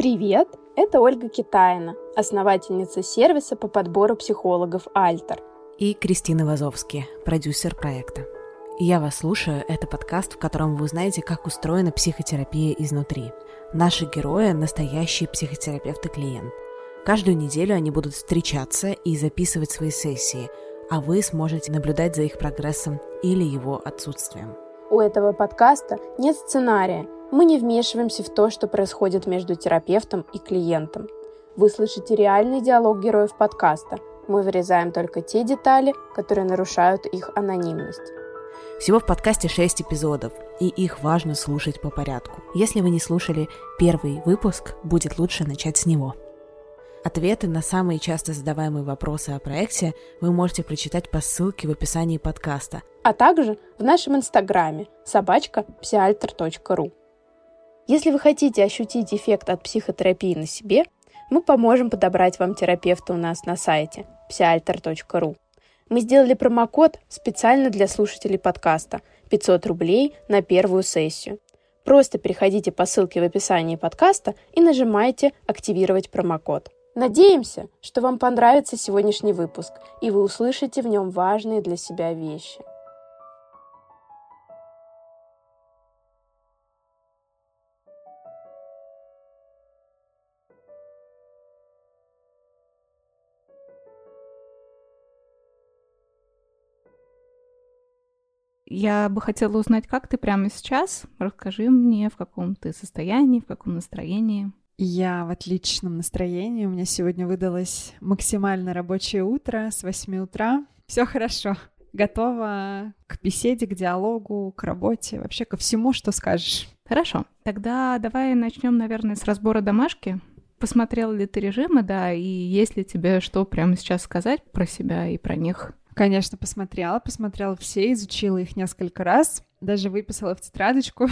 Привет! Это Ольга Китаина, основательница сервиса по подбору психологов «Альтер». И Кристина Вазовски, продюсер проекта. Я вас слушаю, это подкаст, в котором вы узнаете, как устроена психотерапия изнутри. Наши герои – настоящие психотерапевты клиент. Каждую неделю они будут встречаться и записывать свои сессии, а вы сможете наблюдать за их прогрессом или его отсутствием. У этого подкаста нет сценария. Мы не вмешиваемся в то, что происходит между терапевтом и клиентом. Вы слышите реальный диалог героев подкаста. Мы вырезаем только те детали, которые нарушают их анонимность. Всего в подкасте 6 эпизодов, и их важно слушать по порядку. Если вы не слушали первый выпуск, будет лучше начать с него. Ответы на самые часто задаваемые вопросы о проекте вы можете прочитать по ссылке в описании подкаста. А также в нашем инстаграме собачка псиальтер.ру. Если вы хотите ощутить эффект от психотерапии на себе, мы поможем подобрать вам терапевта у нас на сайте psialter.ru. Мы сделали промокод специально для слушателей подкаста 500 рублей на первую сессию. Просто переходите по ссылке в описании подкаста и нажимайте «Активировать промокод». Надеемся, что вам понравится сегодняшний выпуск, и вы услышите в нем важные для себя вещи. Я бы хотела узнать, как ты прямо сейчас. Расскажи мне, в каком ты состоянии, в каком настроении. Я в отличном настроении. У меня сегодня выдалось максимально рабочее утро с 8 утра. Все хорошо. Готова к беседе, к диалогу, к работе, вообще ко всему, что скажешь. Хорошо. Тогда давай начнем, наверное, с разбора домашки. Посмотрел ли ты режимы, да, и есть ли тебе что прямо сейчас сказать про себя и про них? Конечно, посмотрела, посмотрела все, изучила их несколько раз, даже выписала в тетрадочку,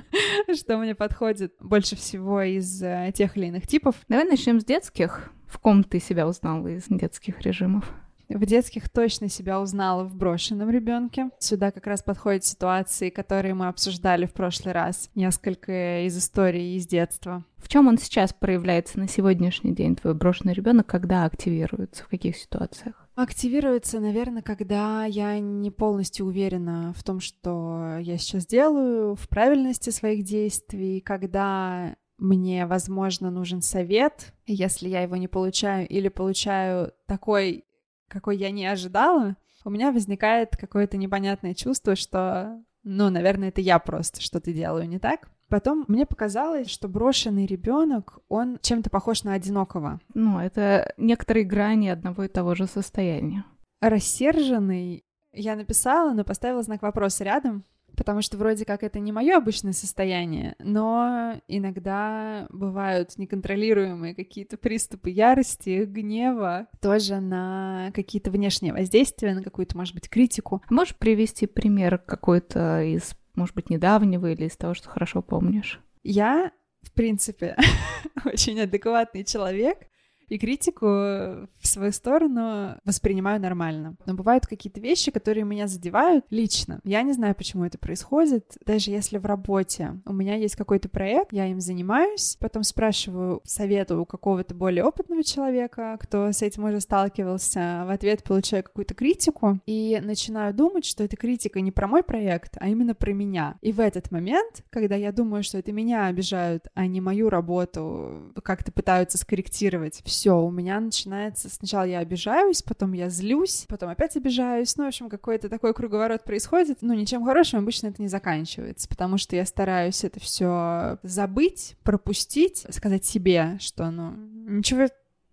что мне подходит больше всего из э, тех или иных типов. Давай начнем с детских. В ком ты себя узнала из детских режимов? В детских точно себя узнала в брошенном ребенке. Сюда как раз подходят ситуации, которые мы обсуждали в прошлый раз. Несколько из историй из детства. В чем он сейчас проявляется на сегодняшний день, твой брошенный ребенок, когда активируется, в каких ситуациях? Активируется, наверное, когда я не полностью уверена в том, что я сейчас делаю, в правильности своих действий, когда мне, возможно, нужен совет, если я его не получаю или получаю такой какой я не ожидала, у меня возникает какое-то непонятное чувство, что, ну, наверное, это я просто что-то делаю не так. Потом мне показалось, что брошенный ребенок, он чем-то похож на одинокого. Ну, это некоторые грани одного и того же состояния. Рассерженный я написала, но поставила знак вопроса рядом, потому что вроде как это не мое обычное состояние, но иногда бывают неконтролируемые какие-то приступы ярости, гнева, тоже на какие-то внешние воздействия, на какую-то, может быть, критику. Можешь привести пример какой-то из, может быть, недавнего или из того, что хорошо помнишь? Я в принципе, очень адекватный человек, и критику в свою сторону воспринимаю нормально. Но бывают какие-то вещи, которые меня задевают лично. Я не знаю, почему это происходит. Даже если в работе у меня есть какой-то проект, я им занимаюсь, потом спрашиваю совета у какого-то более опытного человека, кто с этим уже сталкивался, в ответ получаю какую-то критику и начинаю думать, что эта критика не про мой проект, а именно про меня. И в этот момент, когда я думаю, что это меня обижают, а не мою работу, как-то пытаются скорректировать, у меня начинается... Сначала я обижаюсь, потом я злюсь, потом опять обижаюсь. Ну, в общем, какой-то такой круговорот происходит. Ну, ничем хорошим обычно это не заканчивается, потому что я стараюсь это все забыть, пропустить, сказать себе, что, ну, ничего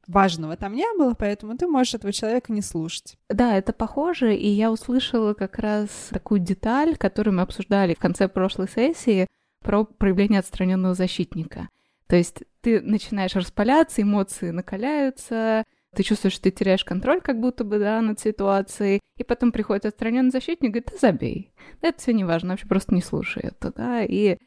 важного там не было, поэтому ты можешь этого человека не слушать. Да, это похоже, и я услышала как раз такую деталь, которую мы обсуждали в конце прошлой сессии, про проявление отстраненного защитника. То есть ты начинаешь распаляться, эмоции накаляются, ты чувствуешь, что ты теряешь контроль как будто бы, да, над ситуацией, и потом приходит отстраненный защитник и говорит, да забей, это все не важно, вообще просто не слушай это, да, и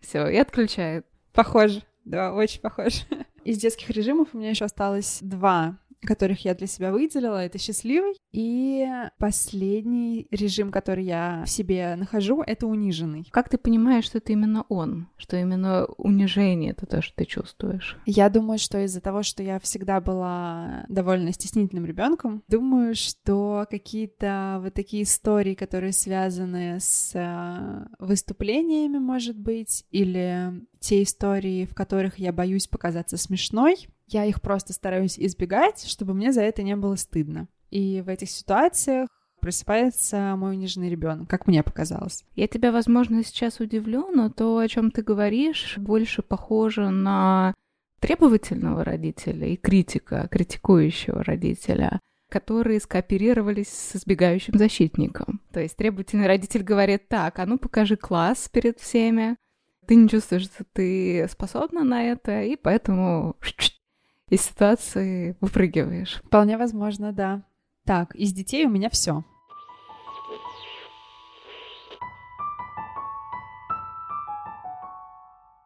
все, и отключает. Похоже, да, очень похоже. Из детских режимов у меня еще осталось два которых я для себя выделила, это счастливый. И последний режим, который я в себе нахожу, это униженный. Как ты понимаешь, что это именно он? Что именно унижение — это то, что ты чувствуешь? Я думаю, что из-за того, что я всегда была довольно стеснительным ребенком, думаю, что какие-то вот такие истории, которые связаны с э, выступлениями, может быть, или те истории, в которых я боюсь показаться смешной, я их просто стараюсь избегать, чтобы мне за это не было стыдно. И в этих ситуациях просыпается мой униженный ребенок, как мне показалось. Я тебя, возможно, сейчас удивлю, но то, о чем ты говоришь, больше похоже на требовательного родителя и критика, критикующего родителя, которые скооперировались с избегающим защитником. То есть требовательный родитель говорит так, а ну покажи класс перед всеми, ты не чувствуешь, что ты способна на это, и поэтому из ситуации выпрыгиваешь. Вполне возможно, да. Так, из детей у меня все.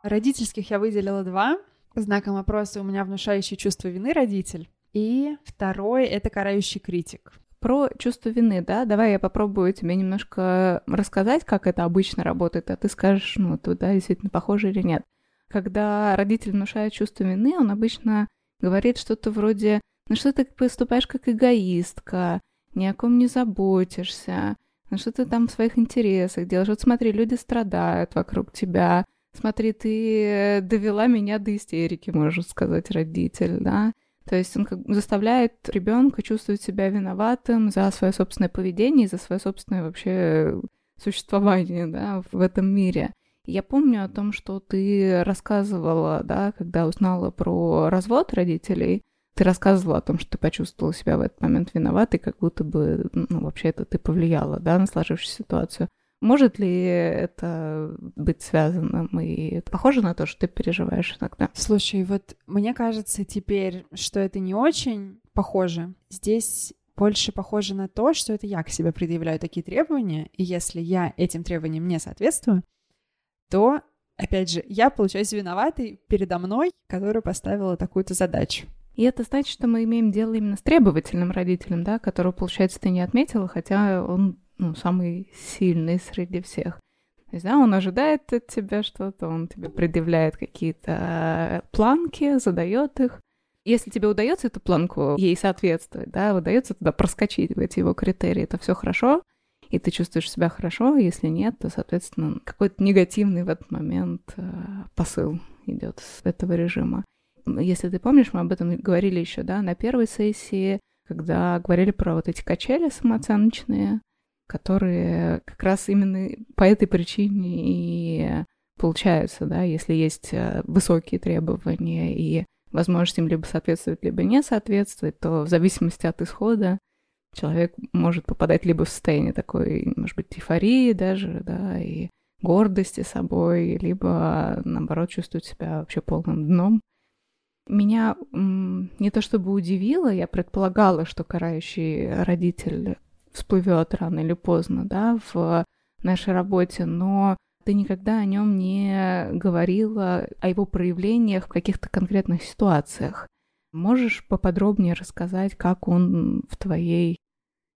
Родительских я выделила два. Знаком вопроса у меня внушающий чувство вины родитель. И второй — это карающий критик. Про чувство вины, да? Давай я попробую тебе немножко рассказать, как это обычно работает, а ты скажешь, ну, туда действительно похоже или нет. Когда родитель внушает чувство вины, он обычно говорит что-то вроде «Ну что ты поступаешь как эгоистка, ни о ком не заботишься, ну что ты там в своих интересах делаешь? Вот смотри, люди страдают вокруг тебя, смотри, ты довела меня до истерики, может сказать родитель, да?» То есть он как заставляет ребенка чувствовать себя виноватым за свое собственное поведение и за свое собственное вообще существование да, в этом мире. Я помню о том, что ты рассказывала, да, когда узнала про развод родителей, ты рассказывала о том, что ты почувствовала себя в этот момент виноватой, как будто бы, ну, вообще это ты повлияла, да, на сложившуюся ситуацию. Может ли это быть связанным и похоже на то, что ты переживаешь иногда? Слушай, вот мне кажется теперь, что это не очень похоже. Здесь больше похоже на то, что это я к себе предъявляю такие требования, и если я этим требованиям не соответствую, то, опять же, я получаюсь виноватой передо мной, которая поставила такую-то задачу. И это значит, что мы имеем дело именно с требовательным родителем, да, которого, получается, ты не отметила, хотя он ну, самый сильный среди всех. То есть, да, он ожидает от тебя что-то, он тебе предъявляет какие-то планки, задает их. Если тебе удается эту планку ей соответствовать, да, удается туда проскочить в эти его критерии, то все хорошо и ты чувствуешь себя хорошо, если нет, то, соответственно, какой-то негативный в этот момент э, посыл идет с этого режима. Если ты помнишь, мы об этом говорили еще, да, на первой сессии, когда говорили про вот эти качели самооценочные, которые как раз именно по этой причине и получаются, да, если есть э, высокие требования и возможность им либо соответствовать, либо не соответствовать, то в зависимости от исхода человек может попадать либо в состояние такой, может быть, эйфории даже, да, и гордости собой, либо, наоборот, чувствовать себя вообще полным дном. Меня не то чтобы удивило, я предполагала, что карающий родитель всплывет рано или поздно, да, в нашей работе, но ты никогда о нем не говорила, о его проявлениях в каких-то конкретных ситуациях. Можешь поподробнее рассказать, как он в твоей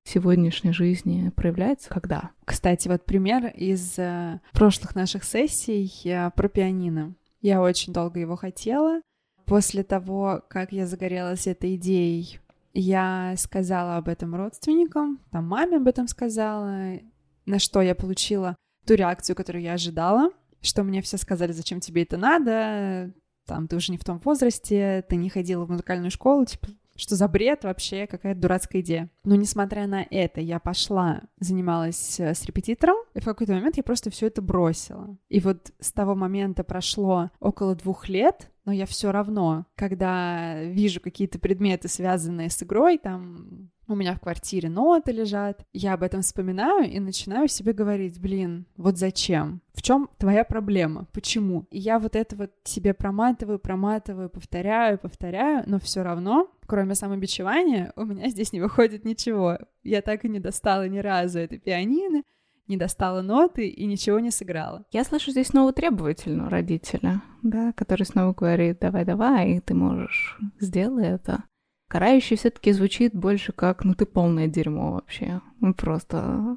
сегодняшней жизни проявляется, когда? Кстати, вот пример из э, прошлых наших сессий э, про пианино. Я очень долго его хотела. После того, как я загорелась этой идеей, я сказала об этом родственникам, там маме об этом сказала, на что я получила ту реакцию, которую я ожидала, что мне все сказали, зачем тебе это надо, там, ты уже не в том возрасте, ты не ходила в музыкальную школу, типа, что за бред вообще, какая дурацкая идея. Но несмотря на это, я пошла, занималась э, с репетитором, и в какой-то момент я просто все это бросила. И вот с того момента прошло около двух лет, но я все равно, когда вижу какие-то предметы, связанные с игрой, там у меня в квартире ноты лежат, я об этом вспоминаю и начинаю себе говорить, блин, вот зачем? В чем твоя проблема? Почему? И я вот это вот себе проматываю, проматываю, повторяю, повторяю, но все равно, кроме самобичевания, у меня здесь не выходит ничего. Я так и не достала ни разу этой пианино, не достала ноты и ничего не сыграла. Я слышу здесь снова требовательного родителя, да, который снова говорит, давай-давай, ты можешь, сделай это. Карающий все-таки звучит больше как, ну ты полное дерьмо вообще. Ну просто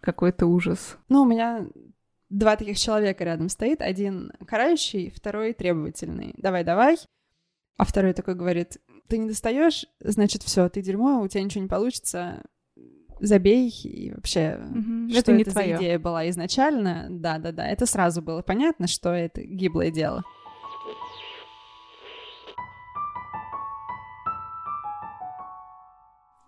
какой-то ужас. Ну, у меня два таких человека рядом стоит. Один карающий, второй требовательный. Давай, давай. А второй такой говорит, ты не достаешь, значит, все, ты дерьмо, у тебя ничего не получится, забей и вообще, Мгм. что это не это за твое. идея была изначально. Да, да, да, это сразу было понятно, что это гиблое дело.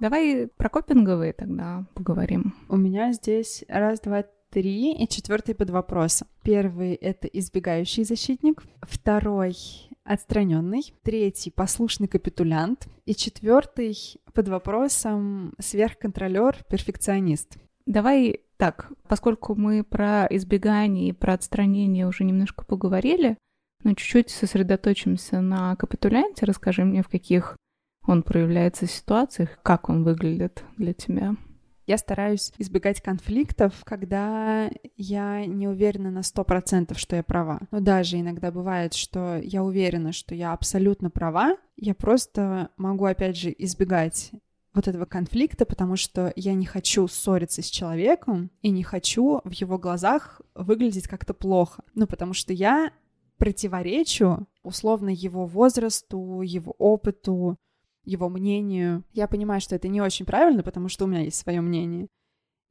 Давай про копинговые тогда поговорим. У меня здесь раз, два, три, и четвертый под вопросом. Первый — это избегающий защитник. Второй — отстраненный. Третий — послушный капитулянт. И четвертый под вопросом сверхконтролер, перфекционист. Давай так, поскольку мы про избегание и про отстранение уже немножко поговорили, но чуть-чуть сосредоточимся на капитулянте. Расскажи мне, в каких он проявляется ситуациях, как он выглядит для тебя. Я стараюсь избегать конфликтов, когда я не уверена на сто процентов, что я права. Но даже иногда бывает, что я уверена, что я абсолютно права, я просто могу, опять же, избегать вот этого конфликта, потому что я не хочу ссориться с человеком и не хочу в его глазах выглядеть как-то плохо. Ну, потому что я противоречу условно его возрасту, его опыту, его мнению. Я понимаю, что это не очень правильно, потому что у меня есть свое мнение.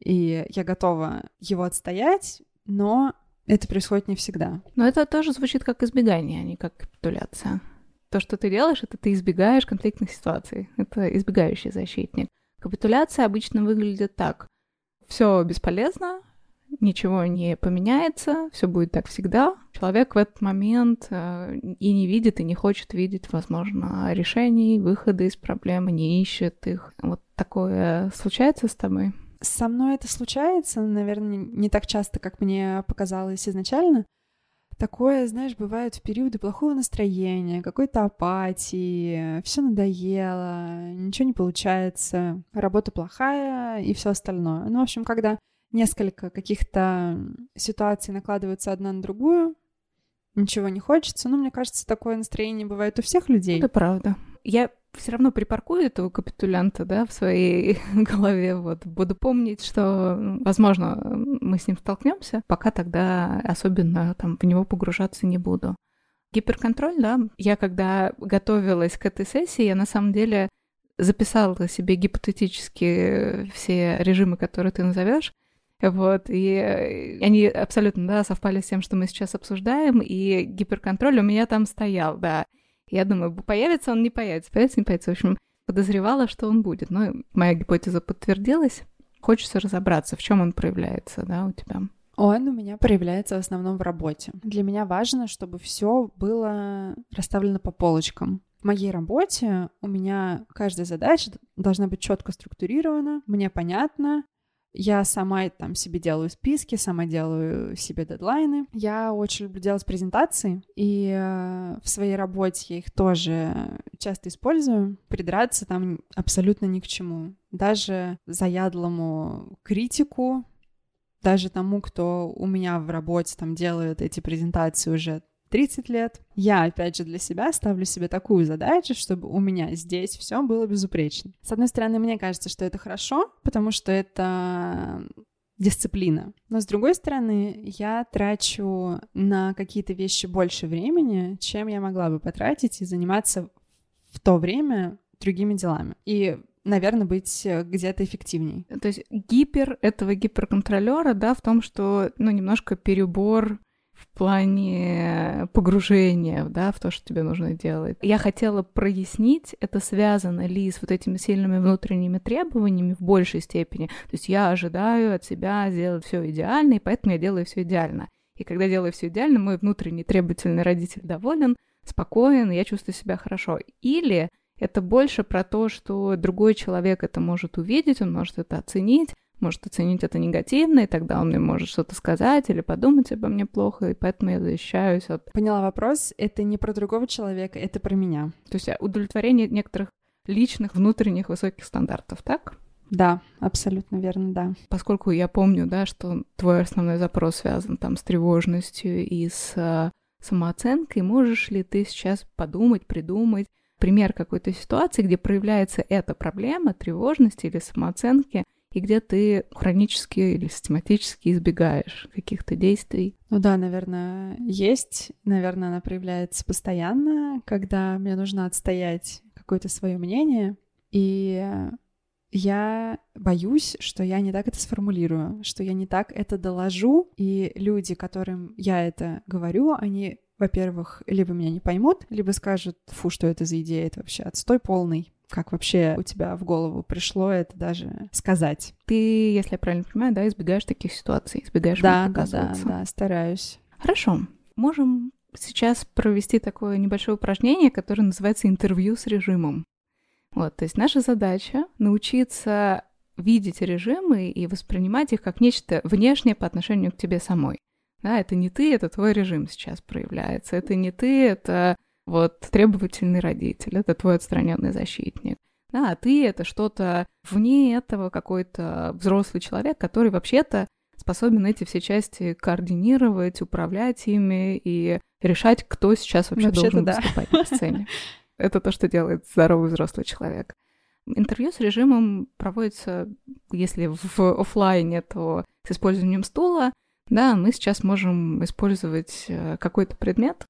И я готова его отстоять, но это происходит не всегда. Но это тоже звучит как избегание, а не как капитуляция. То, что ты делаешь, это ты избегаешь конфликтных ситуаций. Это избегающий защитник. Капитуляция обычно выглядит так. Все бесполезно, ничего не поменяется, все будет так всегда. Человек в этот момент э, и не видит, и не хочет видеть, возможно, решений, выхода из проблемы, не ищет их. Вот такое случается с тобой? Со мной это случается, наверное, не так часто, как мне показалось изначально. Такое, знаешь, бывает в периоды плохого настроения, какой-то апатии, все надоело, ничего не получается, работа плохая и все остальное. Ну, в общем, когда несколько каких-то ситуаций накладываются одна на другую, ничего не хочется. Ну, мне кажется, такое настроение бывает у всех людей. Это правда. Я все равно припаркую этого капитулянта, да, в своей голове, вот, буду помнить, что, возможно, мы с ним столкнемся, пока тогда особенно там в него погружаться не буду. Гиперконтроль, да, я когда готовилась к этой сессии, я на самом деле записала себе гипотетически все режимы, которые ты назовешь, вот, и они абсолютно, да, совпали с тем, что мы сейчас обсуждаем, и гиперконтроль у меня там стоял, да. Я думаю, появится он, не появится, появится, не появится. В общем, подозревала, что он будет. Но моя гипотеза подтвердилась. Хочется разобраться, в чем он проявляется, да, у тебя. Он у меня проявляется в основном в работе. Для меня важно, чтобы все было расставлено по полочкам. В моей работе у меня каждая задача должна быть четко структурирована, мне понятно. Я сама там себе делаю списки, сама делаю себе дедлайны. Я очень люблю делать презентации, и э, в своей работе я их тоже часто использую. Придраться там абсолютно ни к чему. Даже заядлому критику даже тому, кто у меня в работе там делает эти презентации уже 30 лет. Я, опять же, для себя ставлю себе такую задачу, чтобы у меня здесь все было безупречно. С одной стороны, мне кажется, что это хорошо, потому что это дисциплина. Но с другой стороны, я трачу на какие-то вещи больше времени, чем я могла бы потратить и заниматься в то время другими делами. И наверное, быть где-то эффективней. То есть гипер этого гиперконтролера, да, в том, что, ну, немножко перебор в плане погружения, да, в то, что тебе нужно делать. Я хотела прояснить, это связано ли с вот этими сильными внутренними требованиями в большей степени. То есть я ожидаю от себя сделать все идеально, и поэтому я делаю все идеально. И когда делаю все идеально, мой внутренний требовательный родитель доволен, спокоен, я чувствую себя хорошо. Или Это больше про то, что другой человек это может увидеть, он может это оценить, может оценить это негативно, и тогда он мне может что-то сказать или подумать обо мне плохо, и поэтому я защищаюсь от... Поняла вопрос. Это не про другого человека, это про меня. То есть удовлетворение некоторых личных внутренних высоких стандартов, так? Да, абсолютно верно, да. Поскольку я помню, да, что твой основной запрос связан там с тревожностью и с э, самооценкой, можешь ли ты сейчас подумать, придумать пример какой-то ситуации, где проявляется эта проблема тревожности или самооценки, и где ты хронически или систематически избегаешь каких-то действий. Ну да, наверное, есть. Наверное, она проявляется постоянно, когда мне нужно отстоять какое-то свое мнение. И я боюсь, что я не так это сформулирую, что я не так это доложу, и люди, которым я это говорю, они, во-первых, либо меня не поймут, либо скажут, фу, что это за идея, это вообще отстой полный. Как вообще у тебя в голову пришло это даже сказать? Ты, если я правильно понимаю, да, избегаешь таких ситуаций, избегаешь да, да, да, да, стараюсь. Хорошо. Можем сейчас провести такое небольшое упражнение, которое называется интервью с режимом. Вот, то есть наша задача научиться видеть режимы и воспринимать их как нечто внешнее по отношению к тебе самой. Да, это не ты, это твой режим сейчас проявляется. Это не ты, это вот требовательный родитель, это твой отстраненный защитник. Да, а ты это что-то вне этого какой-то взрослый человек, который вообще-то способен эти все части координировать, управлять ими и решать, кто сейчас вообще должен да. выступать на сцене. Это то, что делает здоровый взрослый человек. Интервью с режимом проводится, если в офлайне, то с использованием стула. Да, мы сейчас можем использовать э, какой-то предмет,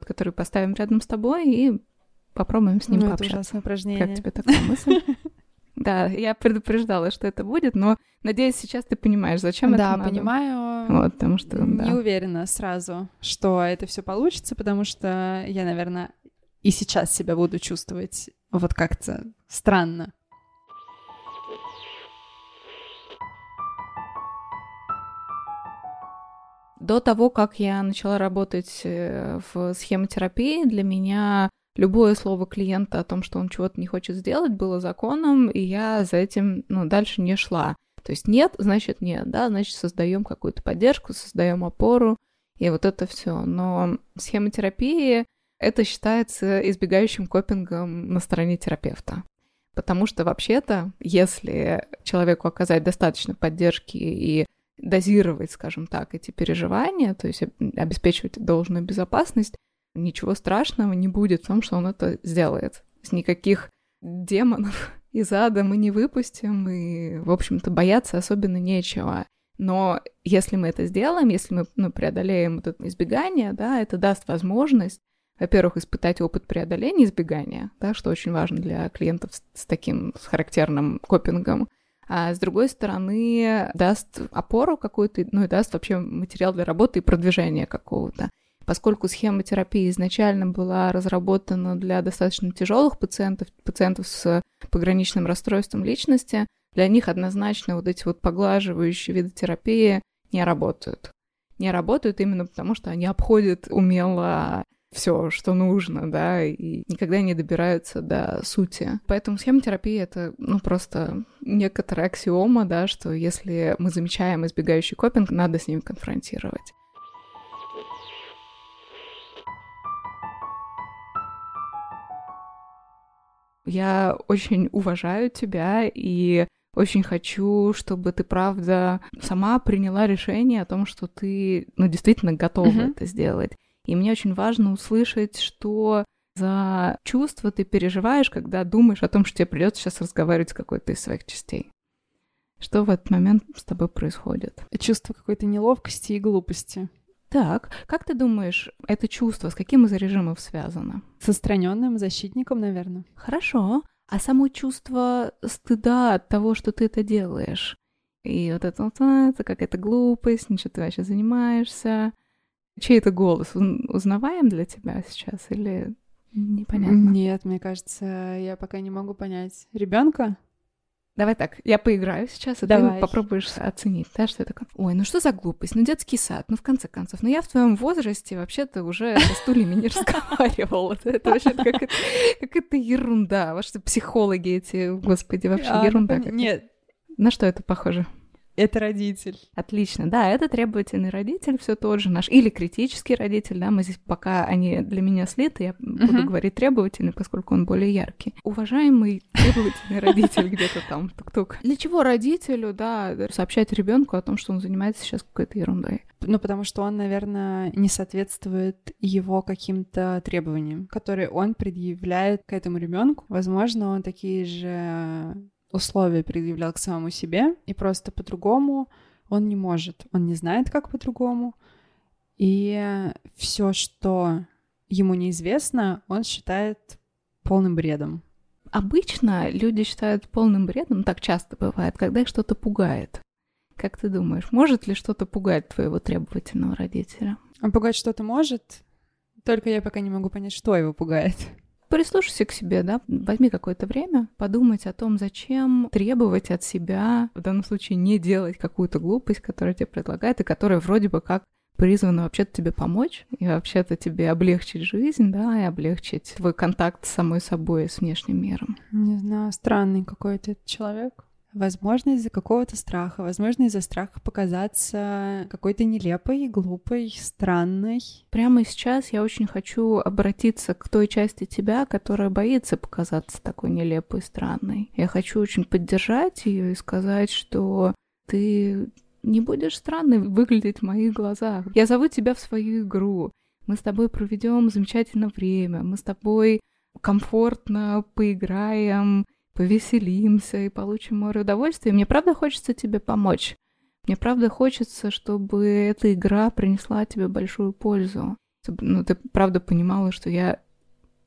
который поставим рядом с тобой и попробуем с ним ну, пообщаться. Это упражнение. Как тебе такая мысль? Да, я предупреждала, что это будет, но надеюсь, сейчас ты понимаешь, зачем да, это надо. Да, понимаю. Вот, потому что не да. уверена сразу, что это все получится, потому что я, наверное, и сейчас себя буду чувствовать вот как-то странно. До того, как я начала работать э, в схемотерапии, для меня любое слово клиента о том, что он чего-то не хочет сделать, было законом, и я за этим ну, дальше не шла. То есть нет, значит нет, да, значит создаем какую-то поддержку, создаем опору, и вот это все. Но схемотерапии это считается избегающим копингом на стороне терапевта. Потому что вообще-то, если человеку оказать достаточно поддержки и дозировать, скажем так, эти переживания, то есть обеспечивать должную безопасность, ничего страшного не будет в том, что он это сделает. Никаких демонов из ада мы не выпустим, и, в общем-то, бояться особенно нечего. Но если мы это сделаем, если мы ну, преодолеем это избегание, да, это даст возможность во-первых, испытать опыт преодоления избегания, да, что очень важно для клиентов с, с таким с характерным копингом, а с другой стороны даст опору какую-то, ну и даст вообще материал для работы и продвижения какого-то. Поскольку схема терапии изначально была разработана для достаточно тяжелых пациентов, пациентов с пограничным расстройством личности, для них однозначно вот эти вот поглаживающие виды терапии не работают. Не работают именно потому, что они обходят умело все, что нужно, да, и никогда не добираются до сути. Поэтому схемотерапия — это, ну, просто некоторая аксиома, да, что если мы замечаем избегающий копинг, надо с ним конфронтировать. Я очень уважаю тебя и очень хочу, чтобы ты, правда, сама приняла решение о том, что ты, ну, действительно готова mm-hmm. это сделать. И мне очень важно услышать, что за чувства ты переживаешь, когда думаешь о том, что тебе придется сейчас разговаривать с какой-то из своих частей. Что в этот момент с тобой происходит? Чувство какой-то неловкости и глупости. Так, как ты думаешь, это чувство с каким из режимов связано? С отстраненным защитником, наверное. Хорошо. А само чувство стыда от того, что ты это делаешь? И вот это, вот, а, это какая-то глупость, ничего ты вообще занимаешься. Чей это голос? Узнаваем для тебя сейчас или непонятно? Нет, мне кажется, я пока не могу понять. Ребенка? Давай так, я поиграю сейчас, и Давай. ты попробуешь оценить, да, что я такое. Ой, ну что за глупость, ну детский сад, ну в конце концов, ну я в твоем возрасте вообще-то уже со стульями не разговаривала. Это вообще какая-то ерунда. Ваши психологи эти, господи, вообще А, ерунда. Нет, На что это похоже? Это родитель. Отлично, да, это требовательный родитель, все тот же наш, или критический родитель, да, мы здесь пока они для меня слиты, я буду Мгм. говорить требовательный, поскольку он более яркий. Уважаемый требовательный родитель где-то там, тук-тук. Для чего родителю, да, сообщать ребенку о том, что он занимается сейчас какой-то ерундой? Ну, потому что он, наверное, не соответствует его каким-то требованиям, которые он предъявляет к этому ребенку. Возможно, он такие же условия предъявлял к самому себе, и просто по-другому он не может. Он не знает, как по-другому. И все, что ему неизвестно, он считает полным бредом. Обычно люди считают полным бредом, так часто бывает, когда их что-то пугает. Как ты думаешь, может ли что-то пугать твоего требовательного родителя? Он пугать что-то может, только я пока не могу понять, что его пугает. Прислушайся к себе, да, возьми какое-то время подумать о том, зачем требовать от себя, в данном случае не делать какую-то глупость, которая тебе предлагает, и которая вроде бы как призвана вообще-то тебе помочь, и вообще-то тебе облегчить жизнь, да, и облегчить твой контакт с самой собой и с внешним миром. Не знаю, странный какой-то человек. Возможно, из-за какого-то страха, возможно, из-за страха показаться какой-то нелепой, глупой, странной. Прямо сейчас я очень хочу обратиться к той части тебя, которая боится показаться такой нелепой странной. Я хочу очень поддержать ее и сказать, что ты не будешь странной выглядеть в моих глазах. Я зову тебя в свою игру. Мы с тобой проведем замечательное время. Мы с тобой комфортно поиграем, повеселимся и получим море удовольствия. Мне правда хочется тебе помочь. Мне правда хочется, чтобы эта игра принесла тебе большую пользу. Ну, ты правда понимала, что я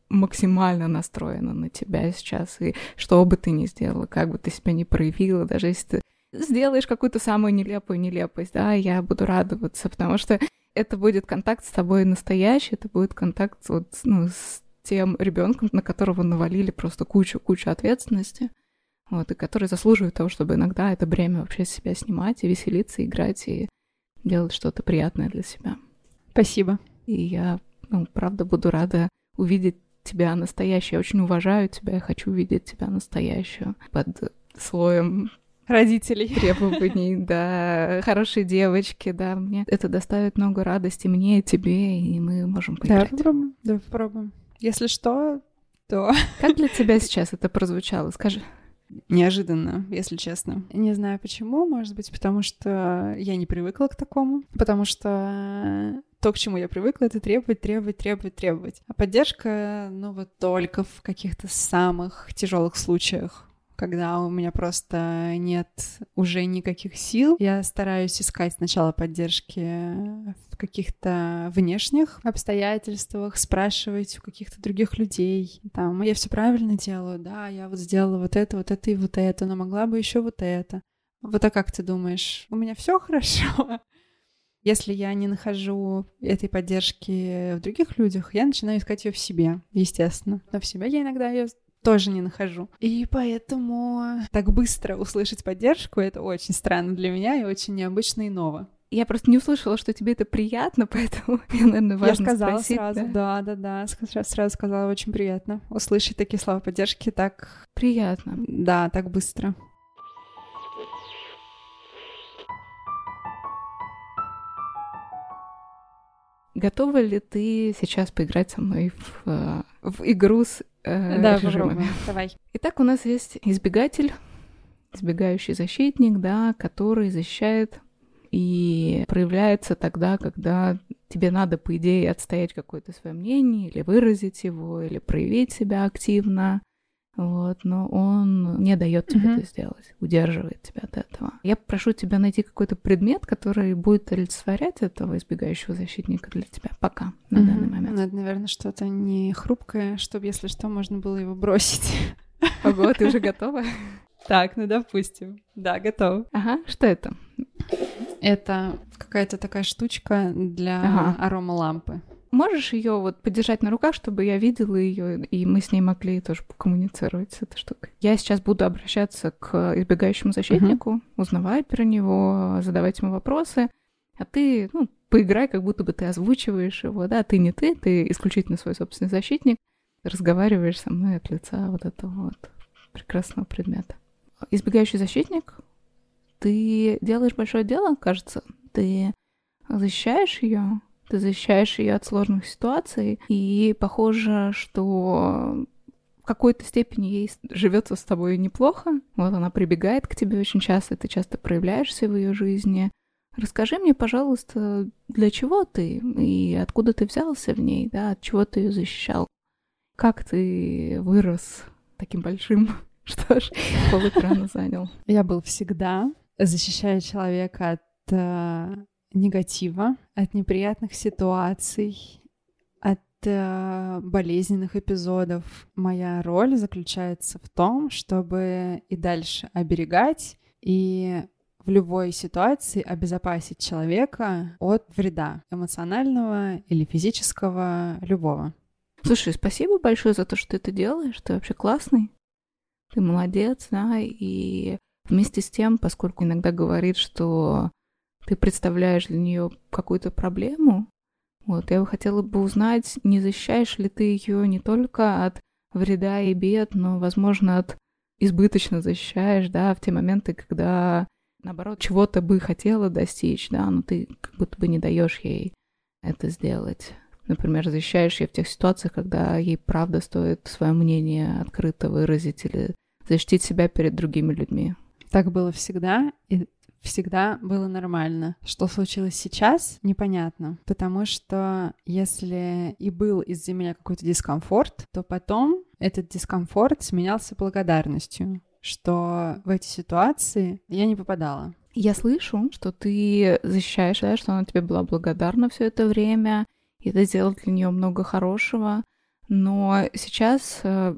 максимально настроена на тебя сейчас, и что бы ты ни сделала, как бы ты себя ни проявила, даже если ты сделаешь какую-то самую нелепую нелепость, да, я буду радоваться, потому что это будет контакт с тобой настоящий, это будет контакт вот, ну, с тем ребенком, на которого навалили просто кучу-кучу ответственности, вот, и который заслуживает того, чтобы иногда это бремя вообще с себя снимать и веселиться, играть и делать что-то приятное для себя. Спасибо. И я, ну, правда, буду рада увидеть тебя настоящую. Я очень уважаю тебя, я хочу увидеть тебя настоящую под слоем Родителей. требований, да, хорошей девочки, да, мне это доставит много радости мне и тебе, и мы можем Да, поиграть. попробуем. Да, попробуем. Если что, то Как для тебя сейчас это прозвучало? Скажи. неожиданно, если честно. Не знаю почему, может быть, потому что я не привыкла к такому, потому что то, к чему я привыкла, это требовать, требовать, требовать, требовать. А поддержка, ну вот только в каких-то самых тяжелых случаях, когда у меня просто нет уже никаких сил. Я стараюсь искать сначала поддержки в каких-то внешних обстоятельствах, спрашивать у каких-то других людей. Там, я все правильно делаю, да, я вот сделала вот это, вот это и вот это, но могла бы еще вот это. Вот а как ты думаешь, у меня все хорошо? Если я не нахожу этой поддержки в других людях, я начинаю искать ее в себе, естественно. Но в себе я иногда ее тоже не нахожу. И поэтому так быстро услышать поддержку — это очень странно для меня и очень необычно и ново. Я просто не услышала, что тебе это приятно, поэтому мне, наверное, важно я сказала спросить, сразу, да. да, да, да, сразу сказала, очень приятно услышать такие слова поддержки так, Приятно. да, так быстро. Готова ли ты сейчас поиграть со мной в, э, в игру с э, да, режимами? попробуем. Давай. Итак, у нас есть избегатель, избегающий защитник, да, который защищает и проявляется тогда, когда тебе надо, по идее, отстоять какое-то свое мнение или выразить его, или проявить себя активно. Вот, но он не дает тебе Мгм. это сделать, удерживает тебя от этого. Я прошу тебя найти какой-то предмет, который будет олицетворять этого избегающего защитника для тебя пока, на данный Мгм. момент. Надо, наверное, что-то не хрупкое, чтобы, если что, можно было его бросить. Ого, ты уже готова? Так, ну допустим. Да, готов. Ага, что это? Это какая-то такая штучка для Ага. аромалампы. Можешь ее вот подержать на руках, чтобы я видела ее, и мы с ней могли тоже коммуницировать с этой штукой. Я сейчас буду обращаться к избегающему защитнику, uh-huh. узнавать про него, задавать ему вопросы, а ты, ну, поиграй, как будто бы ты озвучиваешь его, да, ты не ты, ты исключительно свой собственный защитник, разговариваешь со мной от лица вот этого вот прекрасного предмета. Избегающий защитник, ты делаешь большое дело, кажется, ты защищаешь ее, ты защищаешь ее от сложных ситуаций, и похоже, что в какой-то степени ей живется с тобой неплохо. Вот она прибегает к тебе очень часто, ты часто проявляешься в ее жизни. Расскажи мне, пожалуйста, для чего ты и откуда ты взялся в ней, да, от чего ты ее защищал? Как ты вырос таким большим? Что ж, полэкрана занял. Я был всегда, защищая человека от э, негатива, от неприятных ситуаций, от э, болезненных эпизодов. Моя роль заключается в том, чтобы и дальше оберегать и в любой ситуации обезопасить человека от вреда эмоционального или физического, любого. Слушай, спасибо большое за то, что ты это делаешь. Ты вообще классный. Ты молодец, да, и вместе с тем, поскольку иногда говорит, что ты представляешь для нее какую-то проблему, вот, я бы хотела бы узнать, не защищаешь ли ты ее не только от вреда и бед, но, возможно, от избыточно защищаешь, да, в те моменты, когда, наоборот, чего-то бы хотела достичь, да, но ты как будто бы не даешь ей это сделать. Например, защищаешь ее в тех ситуациях, когда ей правда стоит свое мнение открыто выразить или защитить себя перед другими людьми. Так было всегда, и всегда было нормально. Что случилось сейчас, непонятно. Потому что если и был из-за меня какой-то дискомфорт, то потом этот дискомфорт сменялся благодарностью, что в эти ситуации я не попадала. Я слышу, что ты защищаешь, да, что она тебе была благодарна все это время, и ты сделал для нее много хорошего. Но сейчас э,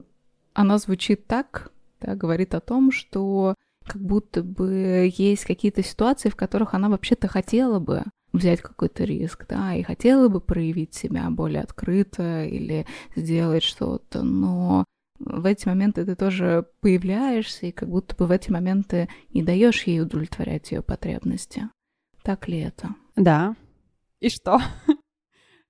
она звучит так, да, говорит о том, что как будто бы есть какие-то ситуации, в которых она вообще-то хотела бы взять какой-то риск, да, и хотела бы проявить себя более открыто или сделать что-то, но в эти моменты ты тоже появляешься, и как будто бы в эти моменты не даешь ей удовлетворять ее потребности. Так ли это? Да. И что?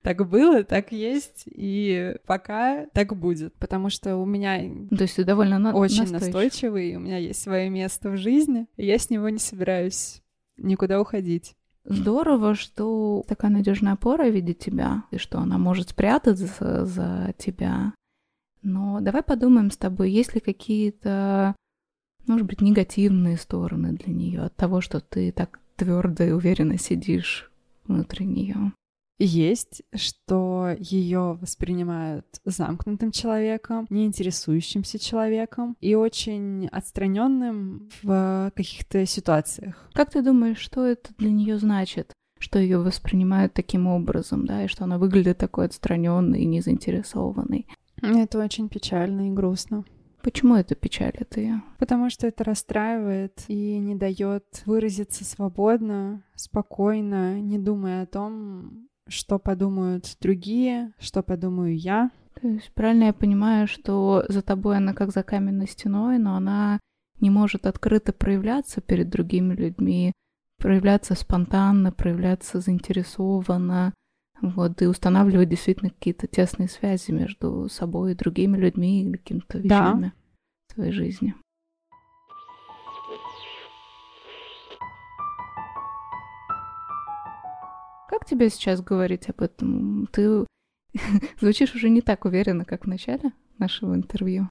Так было, так есть, и пока так будет. Потому что у меня То есть ты довольно на- очень настойчив. настойчивый, у меня есть свое место в жизни, и я с него не собираюсь никуда уходить. Здорово, что такая надежная опора в виде тебя, и что она может спрятаться за тебя. Но давай подумаем с тобой, есть ли какие-то, может быть, негативные стороны для нее от того, что ты так твердо и уверенно сидишь внутри нее. Есть, что ее воспринимают замкнутым человеком, неинтересующимся человеком и очень отстраненным в каких-то ситуациях. Как ты думаешь, что это для нее значит? Что ее воспринимают таким образом, да, и что она выглядит такой отстраненной и незаинтересованной. Это очень печально и грустно. Почему это печалит ее? Потому что это расстраивает и не дает выразиться свободно, спокойно, не думая о том, что подумают другие, что подумаю я. То есть правильно я понимаю, что за тобой она как за каменной стеной, но она не может открыто проявляться перед другими людьми, проявляться спонтанно, проявляться заинтересованно, вот, и устанавливать действительно какие-то тесные связи между собой и другими людьми или какими-то вещами Да. в своей жизни. Как тебе сейчас говорить об этом? Ты звучишь уже не так уверенно, как в начале нашего интервью,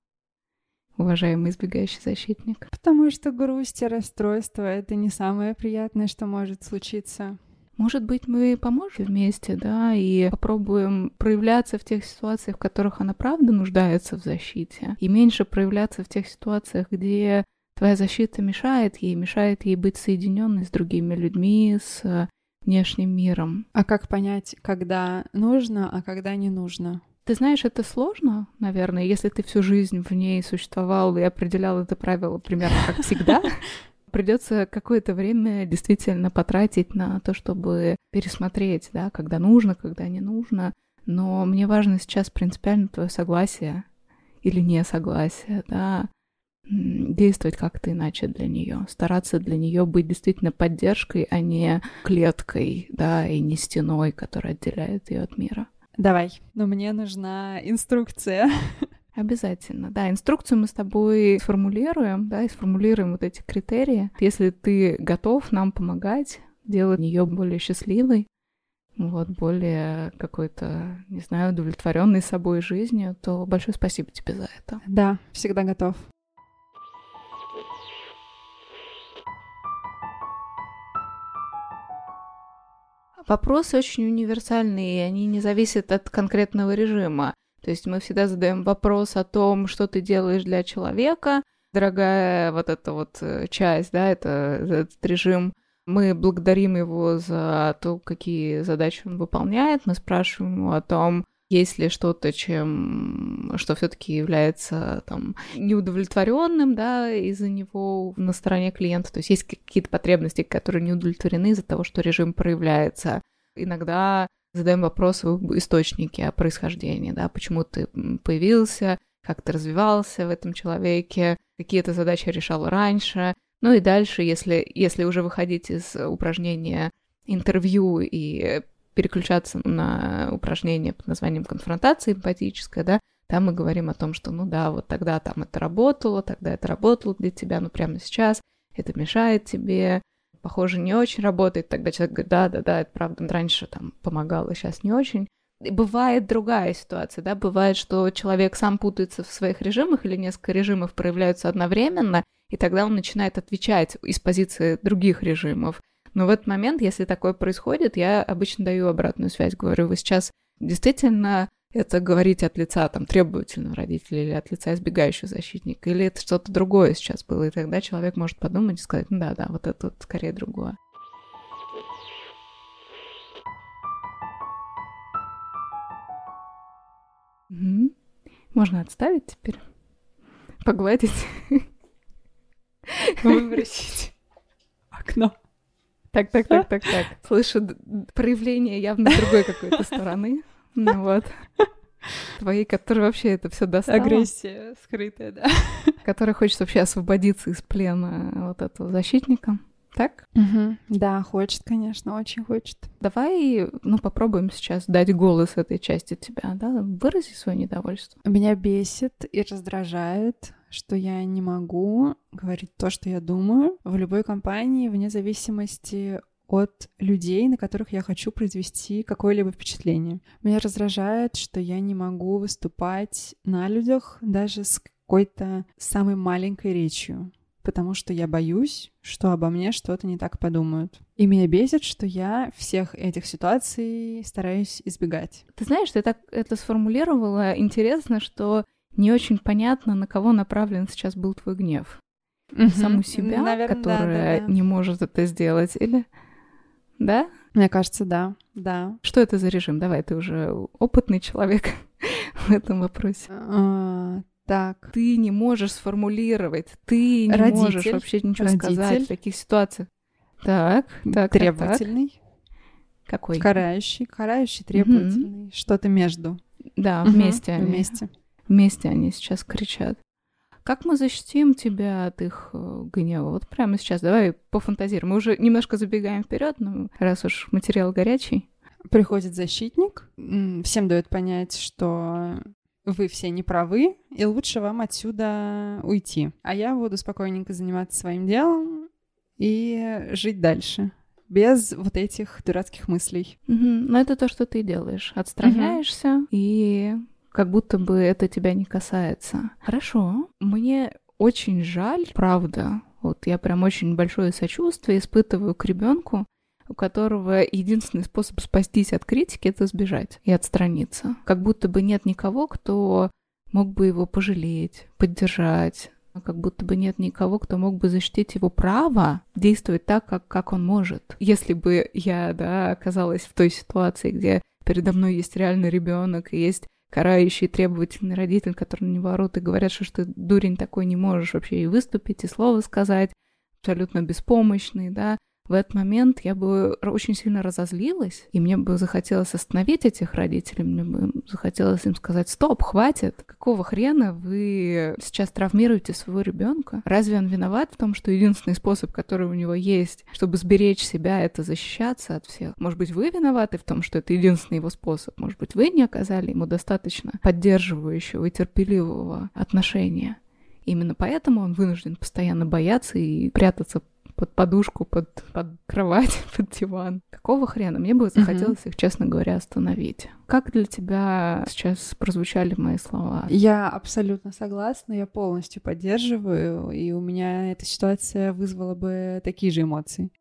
уважаемый избегающий защитник. Потому что грусть и расстройство — это не самое приятное, что может случиться. Может быть, мы поможем вместе, да, и попробуем проявляться в тех ситуациях, в которых она правда нуждается в защите, и меньше проявляться в тех ситуациях, где твоя защита мешает ей, мешает ей быть соединенной с другими людьми, с внешним миром. А как понять, когда нужно, а когда не нужно? Ты знаешь, это сложно, наверное, если ты всю жизнь в ней существовал и определял это правило примерно как всегда. Придется какое-то время действительно потратить на то, чтобы пересмотреть, да, когда нужно, когда не нужно. но мне важно сейчас принципиально твое согласие или несогласие, да, действовать как-то иначе для нее, стараться для нее быть действительно поддержкой, а не клеткой, да, и не стеной, которая отделяет ее от мира. Давай, но мне нужна инструкция. Обязательно, да. Инструкцию мы с тобой сформулируем, да, и сформулируем вот эти критерии. Если ты готов нам помогать, делать ее более счастливой, вот, более какой-то, не знаю, удовлетворенной собой жизнью, то большое спасибо тебе за это. Да, всегда готов. Вопросы очень универсальные, они не зависят от конкретного режима. То есть мы всегда задаем вопрос о том, что ты делаешь для человека. Дорогая вот эта вот э, часть, да, это этот режим, мы благодарим его за то, какие задачи он выполняет. Мы спрашиваем его о том, есть ли что-то, чем, что все-таки является там неудовлетворенным, да, из-за него на стороне клиента. То есть есть какие-то потребности, которые не удовлетворены из-за того, что режим проявляется. Иногда задаем вопросы об источнике, о происхождении, да, почему ты появился, как ты развивался в этом человеке, какие то задачи решал раньше. Ну и дальше, если, если уже выходить из упражнения интервью и переключаться на упражнение под названием конфронтация эмпатическая, да, там мы говорим о том, что, ну да, вот тогда там это работало, тогда это работало для тебя, но прямо сейчас это мешает тебе, похоже, не очень работает, тогда человек говорит, да-да-да, это правда, раньше там помогало, сейчас не очень. И бывает другая ситуация, да, бывает, что человек сам путается в своих режимах или несколько режимов проявляются одновременно, и тогда он начинает отвечать из позиции других режимов. Но в этот момент, если такое происходит, я обычно даю обратную связь, говорю, вы сейчас действительно это говорить от лица там требовательного родителя или от лица избегающего защитника, или это что-то другое сейчас было, и тогда человек может подумать и сказать, ну да, да, вот это вот скорее другое. Угу. Можно отставить теперь, погладить, выбросить окно. Так, так, так, так, так. Слышу проявление явно другой какой-то стороны. Ну вот. Твоей, которая вообще это все достала. Агрессия скрытая, да. Которая хочет вообще освободиться из плена вот этого защитника. Так? Угу. Да, хочет, конечно, очень хочет. Давай, ну, попробуем сейчас дать голос этой части тебя, да? Вырази свое недовольство. Меня бесит и раздражает что я не могу говорить то, что я думаю в любой компании, вне зависимости от людей, на которых я хочу произвести какое-либо впечатление. Меня раздражает, что я не могу выступать на людях даже с какой-то самой маленькой речью, потому что я боюсь, что обо мне что-то не так подумают. И меня бесит, что я всех этих ситуаций стараюсь избегать. Ты знаешь, ты так это сформулировала интересно, что не очень понятно, на кого направлен сейчас был твой гнев. Угу. Саму себя, Наверное, которая да, да, да. не может это сделать, или... Да? Мне кажется, да, да. Что это за режим? Давай, ты уже опытный человек в этом вопросе. А, так. Ты не можешь сформулировать, ты не Родитель. можешь вообще ничего Родитель. сказать в таких ситуациях. Так, так, Требовательный. Так, так. Какой? Карающий, карающий, требовательный. Угу. Что-то между. Да, вместе угу, они. Вместе. Вместе они сейчас кричат. Как мы защитим тебя от их э, гнева? Вот прямо сейчас. Давай пофантазируем. Мы уже немножко забегаем вперед, но раз уж материал горячий. Приходит защитник, всем дает понять, что вы все не правы, и лучше вам отсюда уйти. А я буду спокойненько заниматься своим делом и жить дальше без вот этих дурацких мыслей. Угу. Но это то, что ты делаешь. Отстраняешься угу. и как будто бы это тебя не касается. Хорошо. Мне очень жаль, правда. Вот я прям очень большое сочувствие испытываю к ребенку, у которого единственный способ спастись от критики это сбежать и отстраниться. Как будто бы нет никого, кто мог бы его пожалеть, поддержать. Как будто бы нет никого, кто мог бы защитить его право действовать так, как, как он может. Если бы я, да, оказалась в той ситуации, где передо мной есть реальный ребенок и есть карающий, требовательный родитель, который на него орут и говорят, что, что ты дурень такой не можешь вообще и выступить, и слово сказать, абсолютно беспомощный, да, в этот момент я бы очень сильно разозлилась, и мне бы захотелось остановить этих родителей, мне бы захотелось им сказать, стоп, хватит, какого хрена вы сейчас травмируете своего ребенка? Разве он виноват в том, что единственный способ, который у него есть, чтобы сберечь себя, это защищаться от всех? Может быть, вы виноваты в том, что это единственный его способ? Может быть, вы не оказали ему достаточно поддерживающего и терпеливого отношения? Именно поэтому он вынужден постоянно бояться и прятаться под подушку, под, под кровать, под диван. Какого хрена? Мне бы захотелось их, честно говоря, остановить. Как для тебя сейчас прозвучали мои слова? Я абсолютно согласна, я полностью поддерживаю, и у меня эта ситуация вызвала бы такие же эмоции.